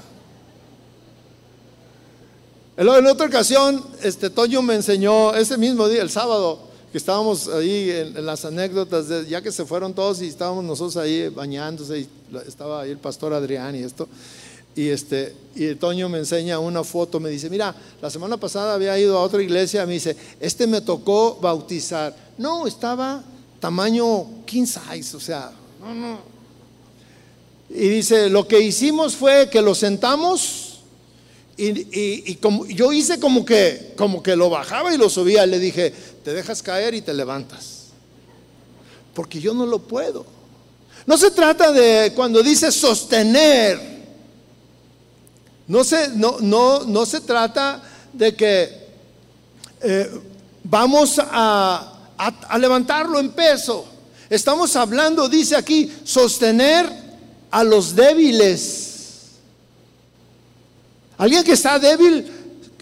En otra ocasión, este Toño me enseñó, ese mismo día, el sábado, que estábamos ahí en, las anécdotas, ya que se fueron todos y estábamos nosotros ahí bañándose, y estaba ahí el pastor Adrián y esto, y este y Toño me enseña una foto, me dice, mira, la semana pasada había ido a otra iglesia, me dice, este me tocó bautizar. No, estaba tamaño king size, o sea, no, no. Y dice, lo que hicimos fue que lo sentamos y, como, yo hice como que, como que lo bajaba y lo subía. Le dije, te dejas caer y te levantas. Porque yo no lo puedo. No se trata de cuando dice sostener no se, no, no, no se trata de que eh, vamos a, a levantarlo en peso. Estamos hablando, dice aquí, sostener a los débiles. Alguien que está débil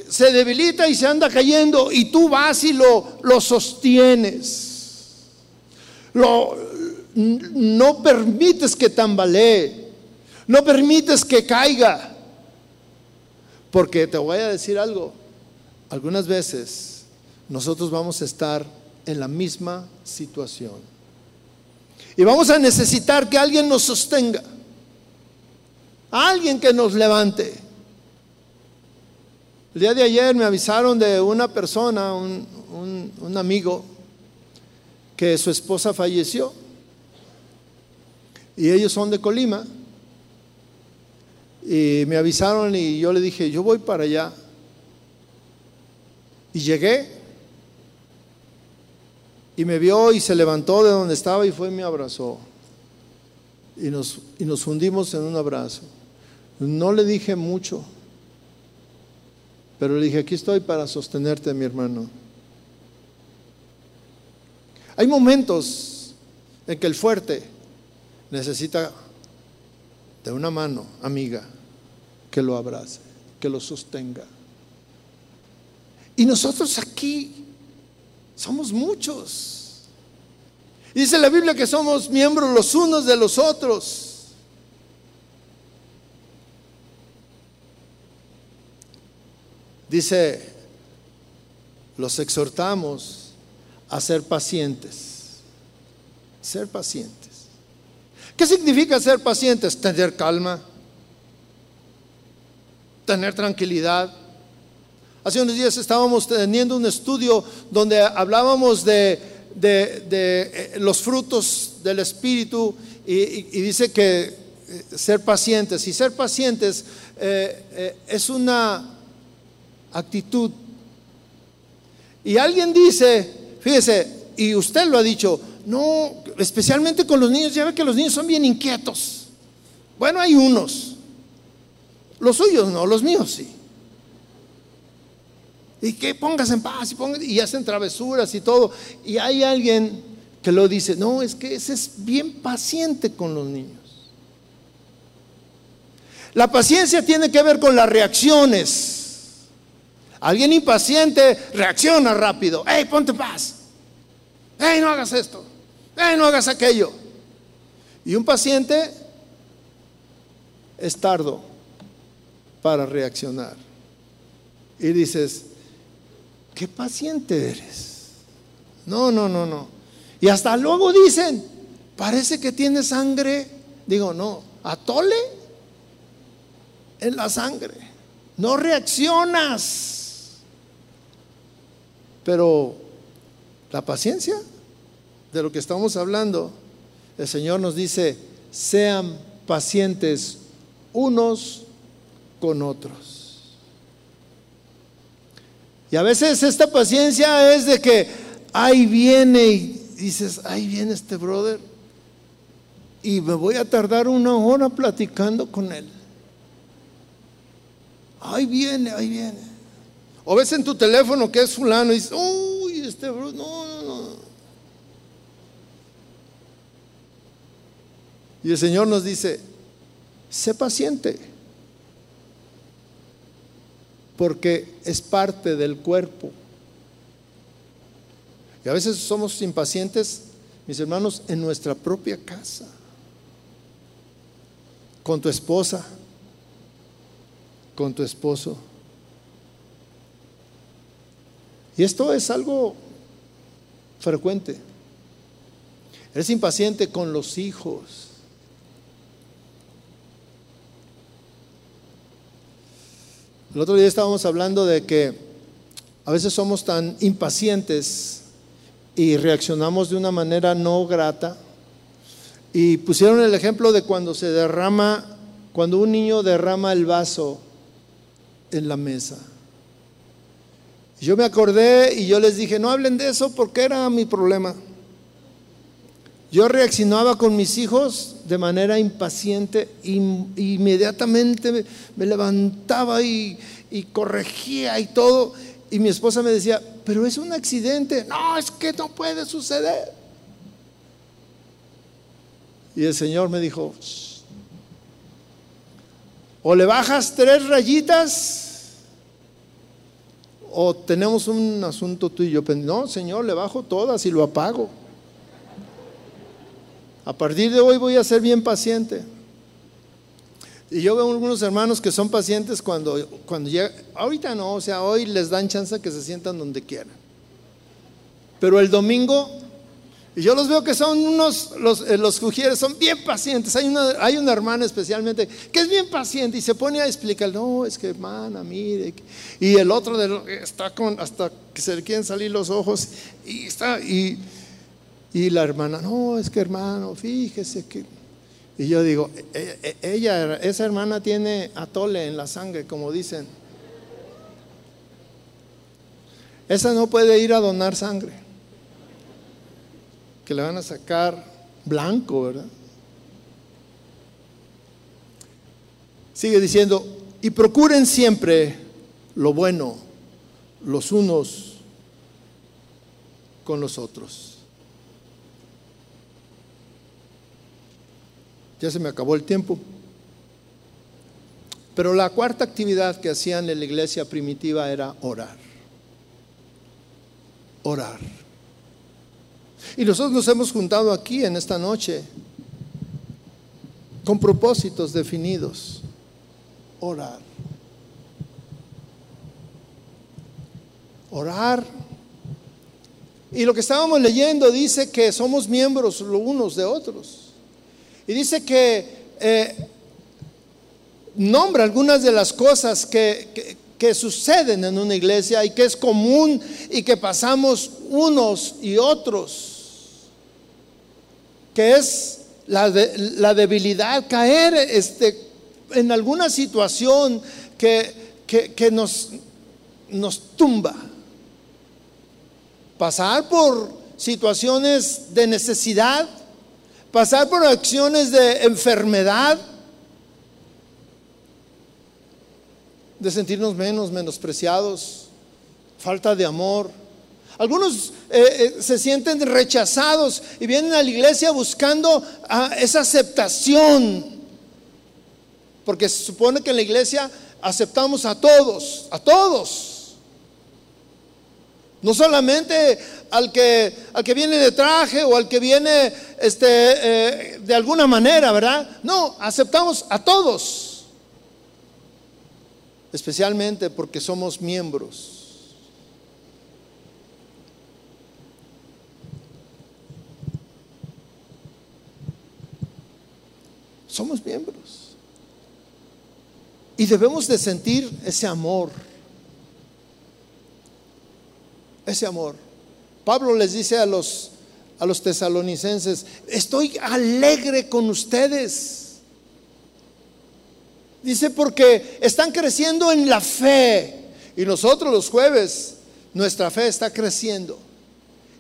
se debilita y se anda cayendo y tú vas y lo, lo sostienes. Lo, no permites que tambalee. No permites que caiga. Porque te voy a decir algo, algunas veces nosotros vamos a estar en la misma situación. Y vamos a necesitar que alguien nos sostenga, alguien que nos levante. El día de ayer me avisaron de una persona, un, un amigo, que su esposa falleció. Y ellos son de Colima. Y me avisaron y yo le dije, yo voy para allá. Y llegué. Y me vio y se levantó de donde estaba y fue y me abrazó. Y nos, y nos fundimos en un abrazo. No le dije mucho. Pero le dije, aquí estoy para sostenerte, mi hermano. Hay momentos en que el fuerte necesita de una mano amiga que lo abrace, que lo sostenga. Y nosotros aquí somos muchos. Dice la Biblia que somos miembros los unos de los otros. Dice, los exhortamos a ser pacientes. Ser pacientes. ¿Qué significa ser pacientes? Tener calma, tener tranquilidad. Hace unos días estábamos teniendo un estudio donde hablábamos de, eh, los frutos del Espíritu y, dice que eh, ser pacientes, y ser pacientes eh, es una actitud. Y alguien dice, fíjese, y usted lo ha dicho, no, especialmente con los niños, ya ve que los niños son bien inquietos. Bueno, hay unos. Los suyos no, los míos sí. Y que pongas en paz y, y hacen travesuras y todo. Y hay alguien que lo dice, no, es que ese es bien paciente con los niños. La paciencia tiene que ver con las reacciones. Alguien impaciente reacciona rápido. ¡Ey, ponte paz! ¡Ey, no hagas esto! ¡Ey, no hagas aquello! Y un paciente es tardo para reaccionar. Y dices, ¿qué paciente eres? No, no, no, no. Y hasta luego dicen, parece que tiene sangre. Digo, no, atole en la sangre. No reaccionas. Pero la paciencia de lo que estamos hablando, el Señor nos dice, sean pacientes unos con otros. Y a veces esta paciencia es de que ahí viene y dices, ahí viene este brother y me voy a tardar una hora platicando con él. Ahí viene, ahí viene. O ves en tu teléfono que es fulano y dices, uy, este bro, no, no, no. Y el Señor nos dice, sé paciente, porque es parte del cuerpo. Y a veces somos impacientes, mis hermanos, en nuestra propia casa, con tu esposa, con tu esposo Y esto es algo frecuente. Eres impaciente con los hijos. El otro día estábamos hablando de que a veces somos tan impacientes y reaccionamos de una manera no grata. Y pusieron el ejemplo de cuando se derrama, cuando un niño derrama el vaso en la mesa. Yo me acordé y yo les dije, no hablen de eso porque era mi problema. Yo reaccionaba con mis hijos de manera impaciente, inmediatamente me, levantaba y, y corregía y todo. Y mi esposa me decía, pero es un accidente. No, es que no puede suceder. Y el Señor me dijo, o le bajas tres rayitas o tenemos un asunto tú y yo, no, Señor, le bajo todas y lo apago. A partir de hoy voy a ser bien paciente. Y yo veo algunos hermanos que son pacientes cuando, cuando llega, ahorita no, o sea, hoy les dan chance que se sientan donde quieran. Pero el domingo y yo los veo que son unos, los, eh, los son bien pacientes. Hay una, hay una hermana especialmente que es bien paciente y se pone a explicar, no, es que hermana, mire. Y el otro está con, hasta que se le quieren salir los ojos y está, y, y la hermana, no, es que hermano, fíjese que... Y yo digo, e, e, ella, esa hermana tiene atole en la sangre, como dicen. Esa no puede ir a donar sangre que le van a sacar blanco, ¿verdad? Sigue diciendo, y procuren siempre lo bueno los unos con los otros. Ya se me acabó el tiempo. Pero la cuarta actividad que hacían en la iglesia primitiva era orar. Orar. Y nosotros nos hemos juntado aquí en esta noche con propósitos definidos. Orar. Orar. Y lo que estábamos leyendo dice que somos miembros los unos de otros. Y dice que eh, nombra algunas de las cosas que, que, suceden en una iglesia y que es común y que pasamos unos y otros. Que es la, la debilidad, caer este, en alguna situación que, que nos, nos tumba. Pasar por situaciones de necesidad, pasar por acciones de enfermedad, de sentirnos menos, menospreciados, falta de amor. Algunos eh, eh, se sienten rechazados y vienen a la iglesia buscando ah, esa aceptación, porque se supone que en la iglesia aceptamos a todos, a todos. No solamente al que, al que viene de traje o al que viene este, eh, de alguna manera, ¿verdad? No, aceptamos a todos. Especialmente porque somos miembros. Somos miembros. Y debemos de sentir ese amor ese amor. Pablo les dice a los, a los tesalonicenses, estoy alegre con ustedes. Dice, porque están creciendo en la fe. Y nosotros los jueves, nuestra fe está creciendo.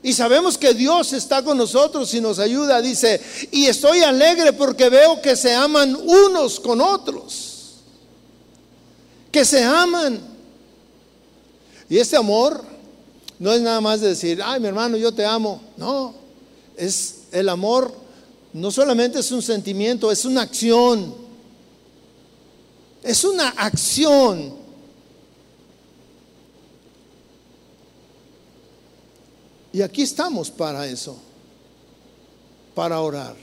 Y sabemos que Dios está con nosotros y nos ayuda. Dice, y estoy alegre porque veo que se aman unos con otros. Que se aman. Y ese amor no es nada más de decir, ay, mi hermano, yo te amo. No, es el amor, no solamente es un sentimiento, es una acción. Es una acción. Y aquí estamos para eso, para orar.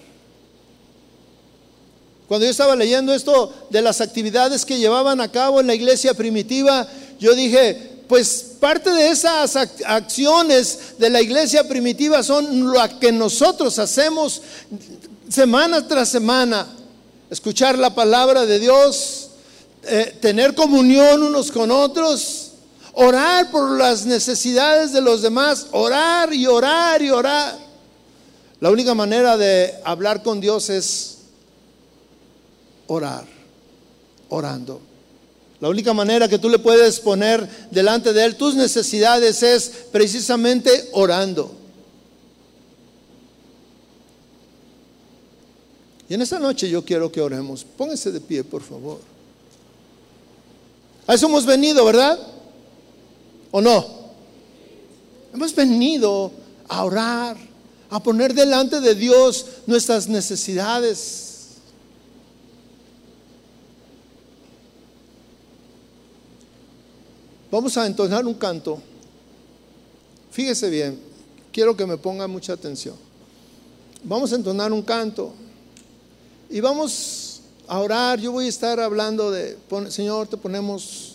Cuando yo estaba leyendo esto de las actividades que llevaban a cabo en la iglesia primitiva, yo dije, pues parte de esas acciones de la iglesia primitiva son lo que nosotros hacemos semana tras semana. Escuchar la palabra de Dios, eh, tener comunión unos con otros, orar por las necesidades de los demás, orar y orar y orar. La única manera de hablar con Dios es orar, orando. La única manera que tú le puedes poner delante de Él tus necesidades es precisamente orando. Y en esta noche yo quiero que oremos. Póngase de pie, por favor. A eso hemos venido, ¿verdad? ¿O no? Hemos venido a orar, a poner delante de Dios nuestras necesidades. Vamos a entonar un canto. Fíjese bien, quiero que me ponga mucha atención. Vamos a entonar un canto y vamos a orar. Yo voy a estar hablando de, Señor, te ponemos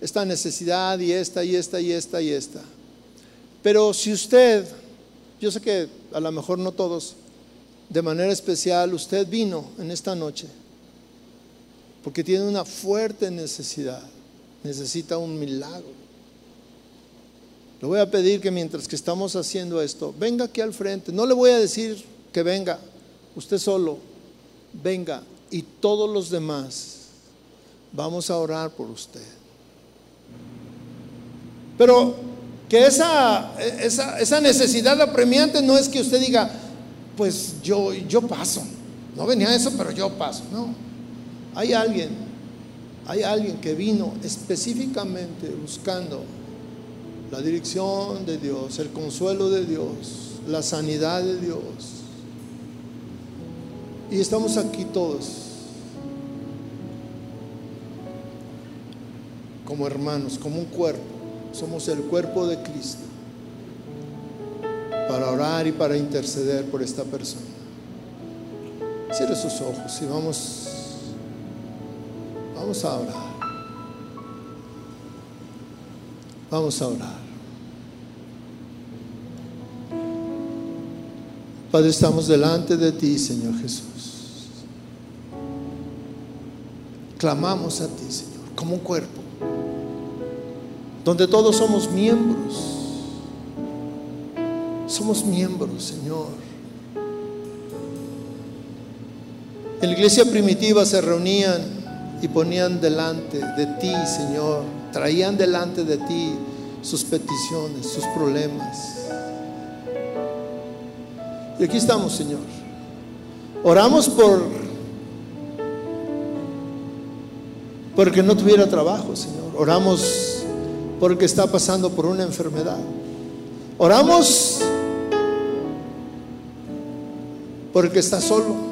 esta necesidad y esta y esta y esta y esta. Pero si usted, yo sé que a lo mejor no todos, de manera especial, usted vino en esta noche porque tiene una fuerte necesidad necesita un milagro. Le voy a pedir que mientras que estamos haciendo esto, venga aquí al frente. No le voy a decir que venga, usted solo, venga y todos los demás vamos a orar por usted. Pero que esa, esa, esa necesidad apremiante no es que usted diga, pues yo, yo paso. No venía eso, pero yo paso. No. Hay alguien Hay alguien que vino específicamente buscando la dirección de Dios, el consuelo de Dios, la sanidad de Dios. Y estamos aquí todos como hermanos, como un cuerpo. Somos el cuerpo de Cristo para orar y para interceder por esta persona. Cierre sus ojos y vamos, vamos a orar. Vamos a orar. Padre, estamos delante de ti, Señor Jesús. Clamamos a ti, Señor, como un cuerpo, donde todos somos miembros. Somos miembros, Señor. En la iglesia primitiva se reunían y ponían delante de ti, Señor, traían delante de ti sus peticiones, sus problemas. Y aquí estamos, Señor. Oramos por porque no tuviera trabajo, Señor. Oramos porque está pasando por una enfermedad. Oramos porque está solo.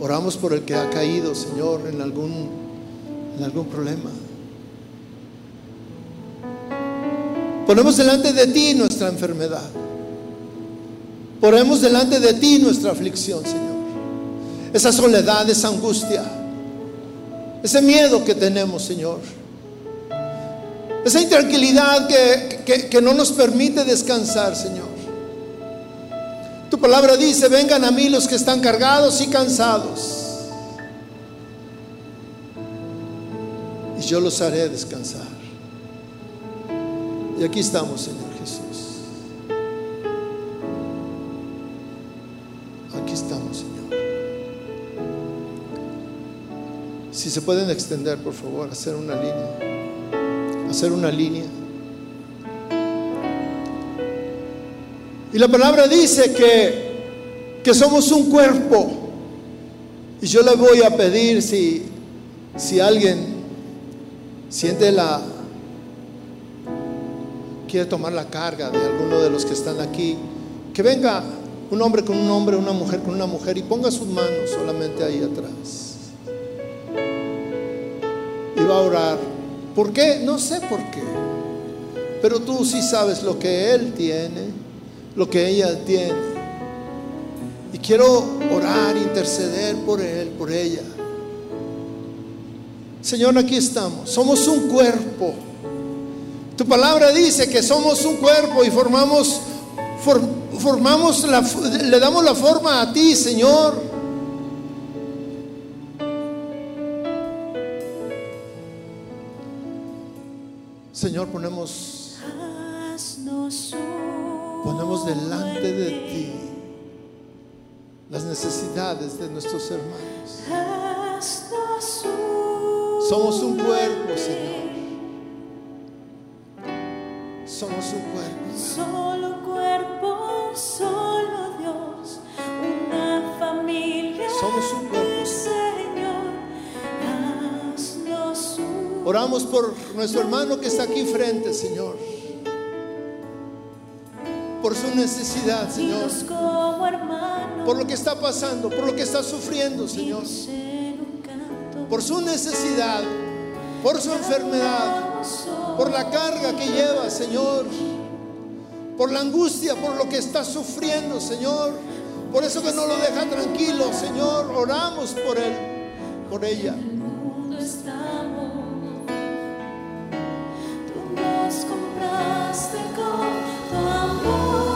Oramos por el que ha caído, Señor, en algún, en algún problema. Ponemos delante de ti nuestra enfermedad. Ponemos delante de ti nuestra aflicción, Señor. Esa soledad, esa angustia, ese miedo que tenemos, Señor. Esa intranquilidad que, que no nos permite descansar, Señor. Tu palabra dice, vengan a mí los que están cargados y cansados. Y yo los haré descansar. Y aquí estamos, Señor Jesús. Aquí estamos, Señor. Si se pueden extender, por favor, hacer una línea. Hacer una línea. Y la palabra dice que, que somos un cuerpo. Y yo le voy a pedir si, si alguien siente la, quiere tomar la carga de alguno de los que están aquí, que venga un hombre con un hombre, una mujer con una mujer y ponga sus manos solamente ahí atrás. Y va a orar. ¿Por qué? No sé por qué. Pero tú sí sabes lo que Él tiene, lo que ella tiene. Y quiero orar, interceder por Él, por ella. Señor, aquí estamos. Somos un cuerpo. Tu palabra dice que somos un cuerpo y formamos, formamos le damos la forma a ti, Señor. Señor, ponemos, ponemos delante de ti las necesidades de nuestros hermanos. Somos un cuerpo, Señor. Somos un cuerpo. Solo cuerpo, solo Dios, una familia. Somos un cuerpo. Oramos por nuestro hermano que está aquí frente, Señor. Por su necesidad, Señor. Por lo que está pasando, por lo que está sufriendo, Señor. Por su necesidad, por su enfermedad, por la carga que lleva, Señor. Por la angustia, por lo que está sufriendo, Señor. Por eso que no lo deja tranquilo, Señor. Oramos por él, por ella. Compraste con tu amor.